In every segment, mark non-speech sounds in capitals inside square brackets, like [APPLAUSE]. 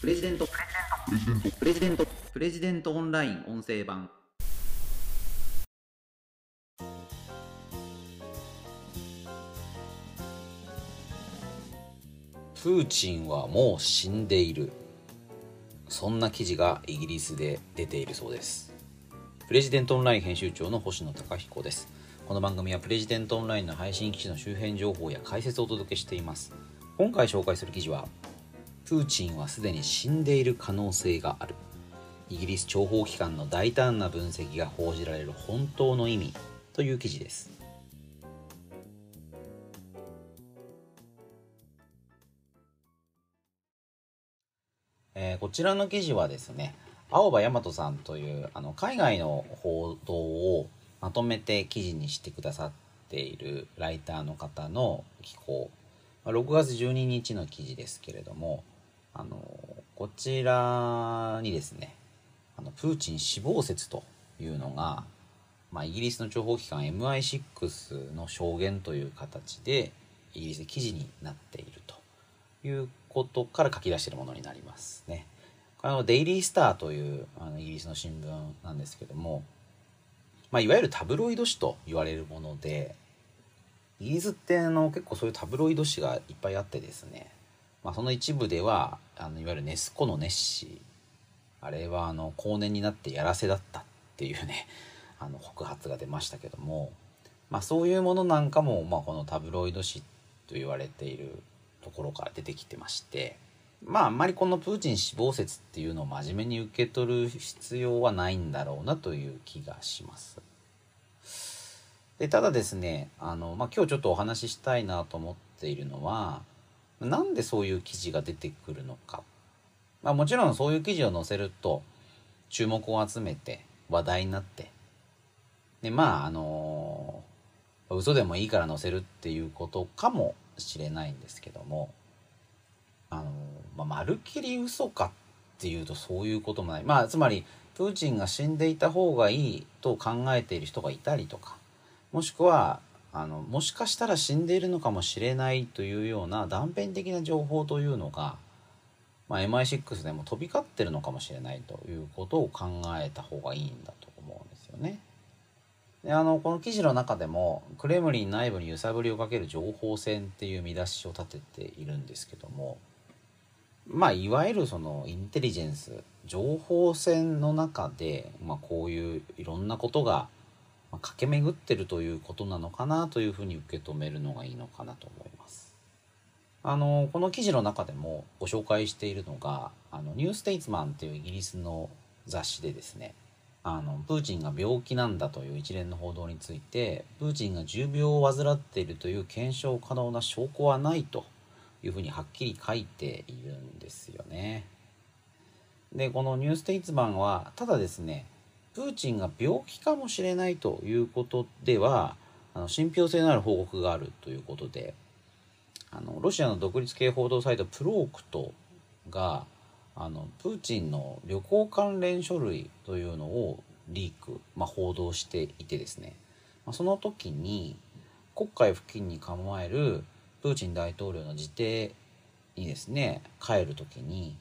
プレジデント。プレジデント。プレジデントオンライン音声版。プーチンはもう死んでいる。そんな記事がイギリスで出ているそうです。プレジデントオンライン編集長の星野貴彦です。この番組はプレジデントオンラインの配信記事の周辺情報や解説をお届けしています。今回紹介する記事はプーチンはすでに死んでいる可能性がある。イギリス諜報機関の大胆な分析が報じられる本当の意味という記事です。えー、こちらの記事はですね青葉大和さんというあの海外の報道をまとめて記事にしてくださっているライターの方の寄稿。6月12日の記事ですけれどもあのこちらにですねあのプーチン死亡説というのが、まあ、イギリスの情報機関 MI6 の証言という形でイギリスで記事になっているということから書き出しているものになりますね。これのデイリースターというあのイギリスの新聞なんですけども、まあ、いわゆるタブロイド紙と言われるものでイギリスってあの結構そういうタブロイド紙がいっぱいあってですね、まあ、その一部ではあのいわゆるネスコのネッシーあれはあの後年になってやらせだったっていうね [LAUGHS] あの告発が出ましたけども、まあ、そういうものなんかも、まあ、このタブロイド紙と言われているところから出てきてましてまああんまりこのプーチン死亡説っていうのを真面目に受け取る必要はないんだろうなという気がします。でただですねあの、まあ、今日ちょっとお話ししたいなと思っているのはなんでそういう記事が出てくるのか、まあ、もちろんそういう記事を載せると注目を集めて話題になって。でまああの嘘でもいいから載せるっていうことかもしれないんですけどもあの、まあ、まるっきり嘘かっていうとそういうこともない。まあつまりプーチンが死んでいた方がいいと考えている人がいたりとかもしくはあのもしかしたら死んでいるのかもしれないというような断片的な情報というのが、まあ、MI6 でも飛び交ってるのかもしれないということを考えた方がいいんだと思うんですよね。であのこの記事の中でもクレムリン内部に揺さぶりをかける情報戦っていう見出しを立てているんですけどもまあいわゆるそのインテリジェンス情報戦の中で、まあ、こういういろんなことがま駆け巡ってるということなのかなというふうに受け止めるのがいいのかなと思います。あのこの記事の中でもご紹介しているのがあのニューステイツマンっていうイギリスの雑誌でですねあのプーチンが病気なんだという一連の報道についてプーチンが重病を患っているという検証可能な証拠はないというふうにはっきり書いているんですよね。でこの「ニューステイツマン」はただですねプーチンが病気かもしれないということではあの信憑性のある報告があるということであのロシアの独立系報道サイトプロークトがあのプーチンの旅行関連書類というのをリーク、まあ、報道していてですね、まあ、その時に黒海付近に構えるプーチン大統領の自邸にですね帰る時に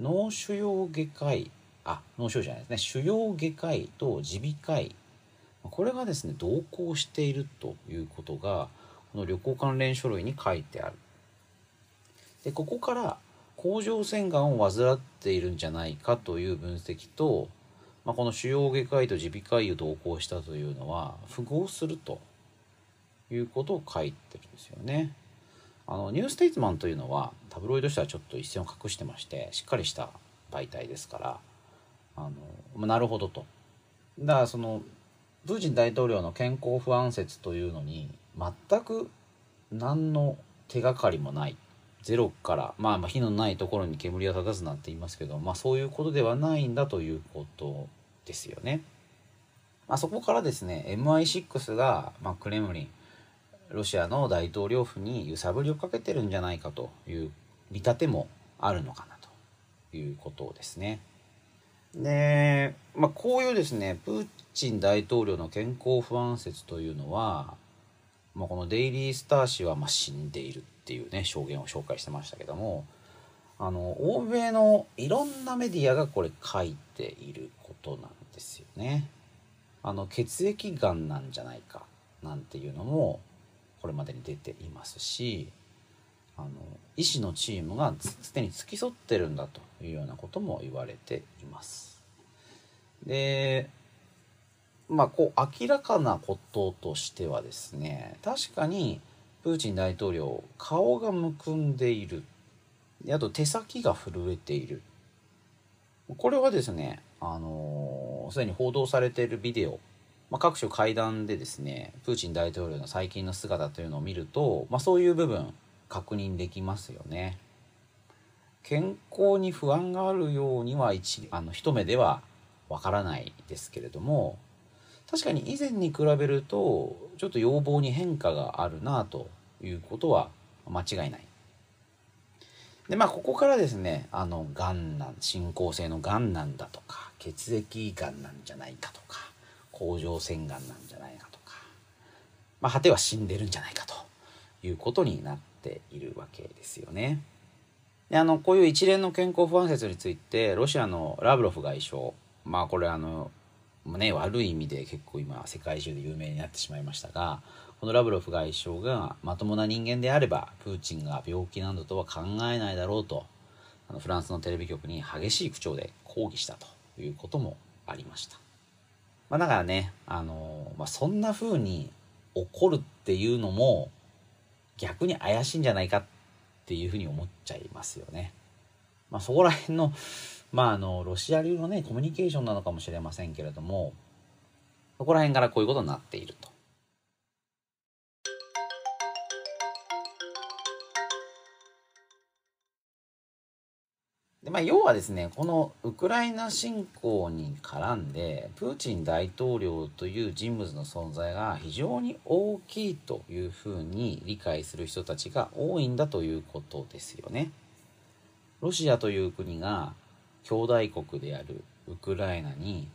脳腫瘍外科医あ脳腫瘍じゃないですね腫瘍外科医と耳鼻科医これがですね同行しているということがこの旅行関連書類に書いてある。でここから甲状腺がんを患っているんじゃないかという分析と、まあ、この腫瘍外科医と耳鼻科医を同行したというのは符合するということを書いてるんですよね。あのニューステイツマンというのはタブロイド紙はちょっと一線を隠してましてしっかりした媒体ですからあの、なるほどと。だからそのプーチン大統領の健康不安説というのに全く何の手がかりもないゼロから、まあ、まあ火のないところに煙は立たずなんて言いますけど、まあ、そういうことではないんだということですよね。まあ、そこからですね MI6 が、まあ、クレムリンロシアの大統領府に揺さぶりをかけてるんじゃないかという見立てもあるのかなということですね。で、まあ、こういうですねプーチン大統領の健康不安説というのは、まあ、このデイリー・スター氏はま死んでいるっていうね証言を紹介してましたけどもあの欧米のいろんなメディアがこれ書いていることなんですよね。あの血液がんなんじゃないかなんていうのもこれまでに出ていますしあの医師のチームがすでに付き添ってるんだというようなことも言われています。でまあこう明らかなこととしてはですね確かにプーチン大統領顔がむくんでいる。あと手先が震えている。これはですねあのす、でに報道されているビデオ、まあ、各種会談でですねプーチン大統領の最近の姿というのを見ると、まあ、そういう部分確認できますよね。健康に不安があるようには一あの一目ではわからないですけれども確かに以前に比べるとちょっと要望に変化があるなということは間違いない。でまあここからですねあのがんなん進行性のがんなんだとか血液がんなんじゃないかとか甲状腺がんなんじゃないかとか、まあ、果ては死んでるんじゃないかということになってているわけですよね。であのこういう一連の健康不安説についてロシアのラブロフ外相まあこれあのね悪い意味で結構今世界中で有名になってしまいましたがこのラブロフ外相がまともな人間であればプーチンが病気などとは考えないだろうとあのフランスのテレビ局に激しい口調で抗議したということもありました。まあ、だからね、あのまあ、そんな風に怒るっていうのも逆に怪しいんじゃないかっていうふうに思っちゃいますよね。まあ、そこら辺のまあ、あの、ロシア流のね、コミュニケーションなのかもしれませんけれども、そこら辺からこういうことになっていると。まあ、要はですねこのウクライナ侵攻に絡んでプーチン大統領という人物の存在が非常に大きいというふうに理解する人たちが多いんだということですよね。ロシアという国が兄弟国であるウクライナに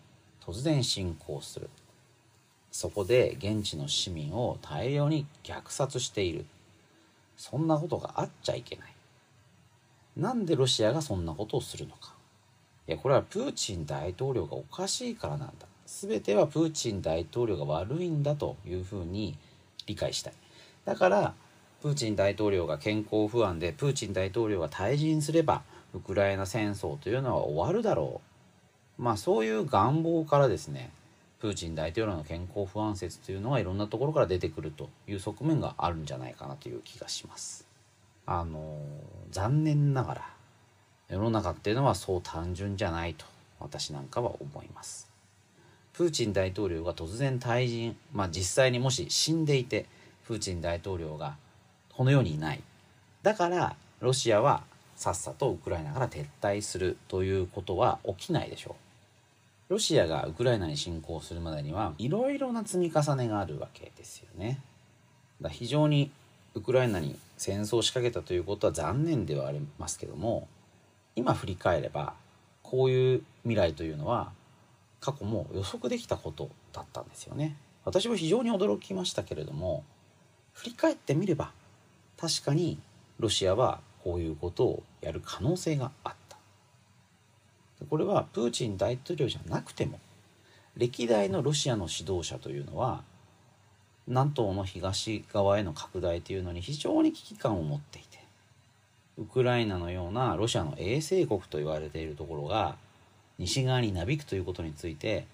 突然侵攻する。そこで現地の市民を大量に虐殺している。そんなことがあっちゃいけない。なんでロシアがそんなことをするのか。いやこれはプーチン大統領がおかしいからなんだ。全てはプーチン大統領が悪いんだというふうに理解したい。だからプーチン大統領が健康不安でプーチン大統領が退陣すればウクライナ戦争というのは終わるだろう。まあそういう願望からですねプーチン大統領の健康不安説というのがいろんなところから出てくるという側面があるんじゃないかなという気がします。あの残念ながら世の中っていうのはそう単純じゃないと私なんかは思います。プーチン大統領が突然退陣まあ実際にもし死んでいてプーチン大統領がこの世にいないだからロシアはさっさとウクライナから撤退するということは起きないでしょう。ロシアがウクライナに侵攻するまでにはいろいろな積み重ねがあるわけですよね。だ非常にウクライナに戦争を仕掛けたということは残念ではありますけども今振り返ればこういう未来というのは過去も予測できたことだったんですよね。私も非常に驚きましたけれども振り返ってみれば確かにロシアはこういうことをやる可能性があったこれはプーチン大統領じゃなくても歴代のロシアの指導者というのは南東の東側への拡大というのに非常に危機感を持っていてウクライナのようなロシアの衛星国と言われているところが西側になびくということについて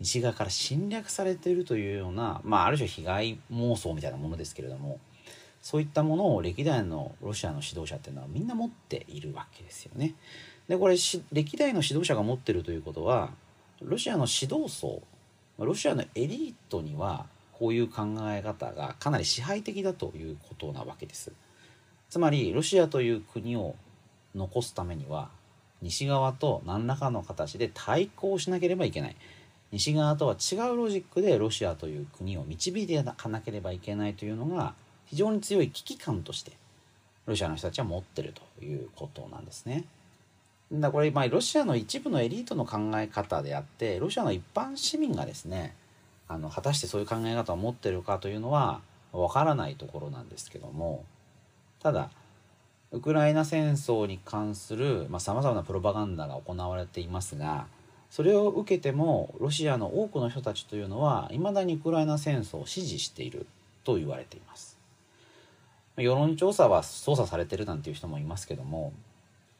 西側から侵略されているというような、まあ、ある種被害妄想みたいなものですけれどもそういったものを歴代のロシアの指導者っていうのはみんな持っているわけですよね。でこれ歴代の指導者が持ってるということはロシアの指導層ロシアのエリートにはこういう考え方がかなり支配的だということなわけです。つまりロシアという国を残すためには西側と何らかの形で対抗しなければいけない。西側とは違うロジックでロシアという国を導いていかなければいけないというのが非常に強い危機感としてロシアの人たちは持ってるということなんですね。だこれ、まあ、ロシアの一部のエリートの考え方であってロシアの一般市民がですねあの果たしてそういう考え方を持ってるかというのはわからないところなんですけどもただウクライナ戦争に関するさまざ、まなプロパガンダが行われていますがそれを受けてもロシアの多くの人たちというのはいまだにウクライナ戦争を支持していると言われています。世論調査は操作されてるなんていう人もいますけども、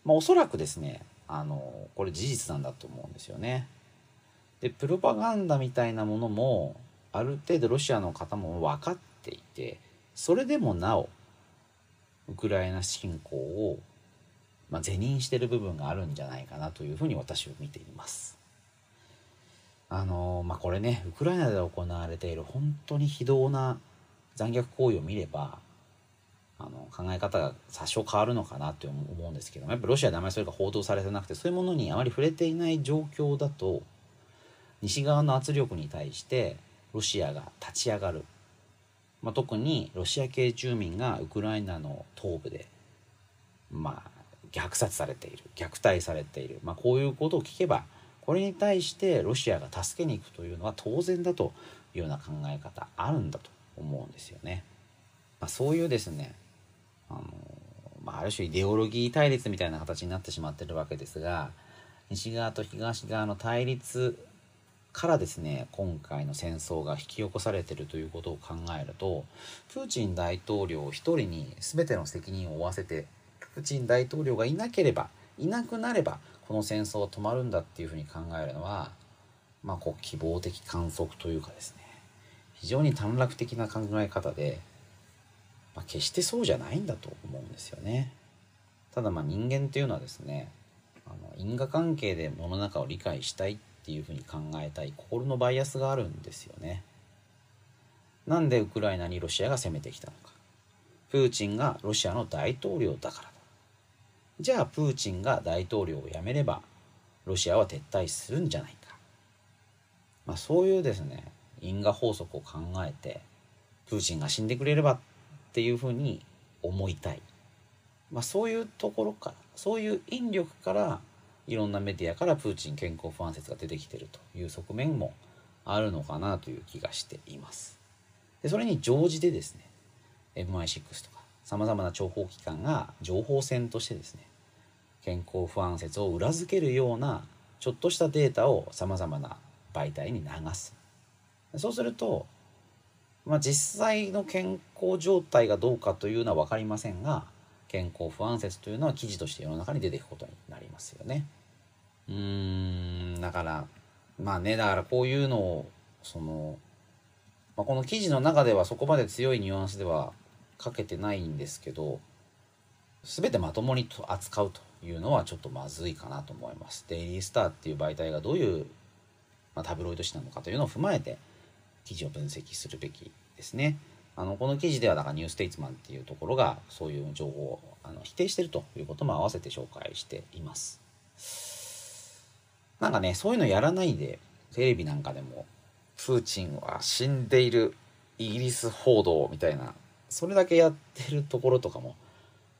まあ、おそらくですねあのこれ事実なんだと思うんですよね。でプロパガンダみたいなものもある程度ロシアの方も分かっていてそれでもなおウクライナ侵攻を、まあ、是認してる部分があるんじゃないかなというふうに私は見ています。あのまあこれねウクライナで行われている本当に非道な残虐行為を見ればあの考え方が多少変わるのかなって思うんですけどもやっぱロシアであまりそれが報道されてなくてそういうものにあまり触れていない状況だと西側の圧力に対してロシアが立ち上がる。まあ、特にロシア系住民がウクライナの東部で、まあ、虐殺されている。虐待されている、まあ、こういうことを聞けばこれに対してロシアが助けに行くというのは当然だというような考え方あるんだと思うんですよね。まあ、そういうですねあの、まあ、ある種イデオロギー対立みたいな形になってしまってるわけですが西側と東側の対立からですね今回の戦争が引き起こされてるということを考えるとプーチン大統領一人に全ての責任を負わせてプーチン大統領がいなければいなくなればこの戦争は止まるんだっていうふうに考えるのはまあこう希望的観測というかですね非常に短絡的な考え方で、まあ、決してそうじゃないんだと思うんですよね。ただまあ人間っていうのはですねあの因果関係で世の中を理解したいっていうふうに考えたい心のバイアスがあるんですよね。なんでウクライナにロシアが攻めてきたのか。プーチンがロシアの大統領だからだ。じゃあプーチンが大統領を辞めればロシアは撤退するんじゃないか。まあそういうですね、因果法則を考えてプーチンが死んでくれればっていうふうに思いたい。まあそういうところから、そういう引力からいろんなメディアからプーチン健康不安説が出てきてるという側面もあるのかなという気がしています。でそれに乗じてですね MI6 とかさまざまな諜報機関が情報戦としてですね健康不安説を裏付けるようなちょっとしたデータをさまざまな媒体に流すそうすると、まあ、実際の健康状態がどうかというのは分かりませんが健康不安説というのは記事として世の中に出ていくことになりますよね。うーんだからまあねだからこういうのをその、まあ、この記事の中ではそこまで強いニュアンスでは書けてないんですけど全てまともに扱うというのはちょっとまずいかなと思います。デイリースターっていう媒体がどういう、まあ、タブロイド紙なのかというのを踏まえて記事を分析するべきですね。あのこの記事ではだからニューステイツマンっていうところがそういう情報をあの否定してるということも合わせて紹介しています。なんかねそういうのやらないでテレビなんかでもプーチンは死んでいるイギリス報道みたいなそれだけやってるところとかも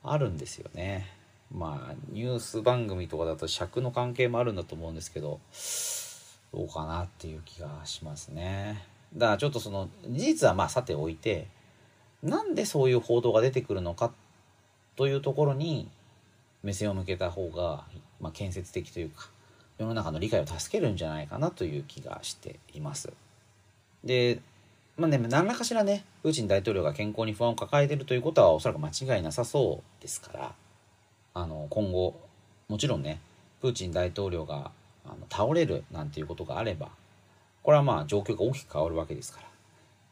あるんですよね。まあニュース番組とかだと尺の関係もあるんだと思うんですけどどうかなっていう気がしますね。だからちょっとその事実はまあさておいてなんでそういう報道が出てくるのかというところに目線を向けた方が、まあ、建設的というか世の中の理解を助けるんじゃないかなという気がしています。でまあね何らかしらねプーチン大統領が健康に不安を抱えているということはおそらく間違いなさそうですからあの今後もちろんねプーチン大統領があの倒れるなんていうことがあればこれはまあ状況が大きく変わるわけですから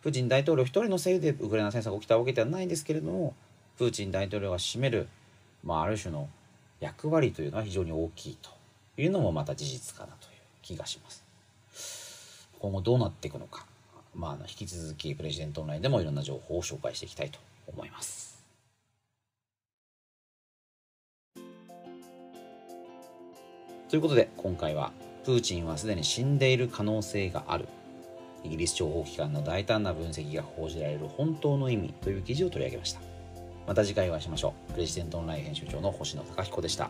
プーチン大統領一人のせいでウクライナ戦争が起きたわけではないんですけれどもプーチン大統領が占める、まあ、ある種の役割というのは非常に大きいというのもまた事実かなという気がします。今後どうなっていくのか、まあ、あの引き続きプレジデントオンラインでもいろんな情報を紹介していきたいと思います。ということで今回はプーチンはすでに死んでいる可能性がある。イギリス諜報機関の大胆な分析が報じられる本当の意味という記事を取り上げました。また次回お会いしましょう。プレジデントオンライン編集長の星野貴彦でした。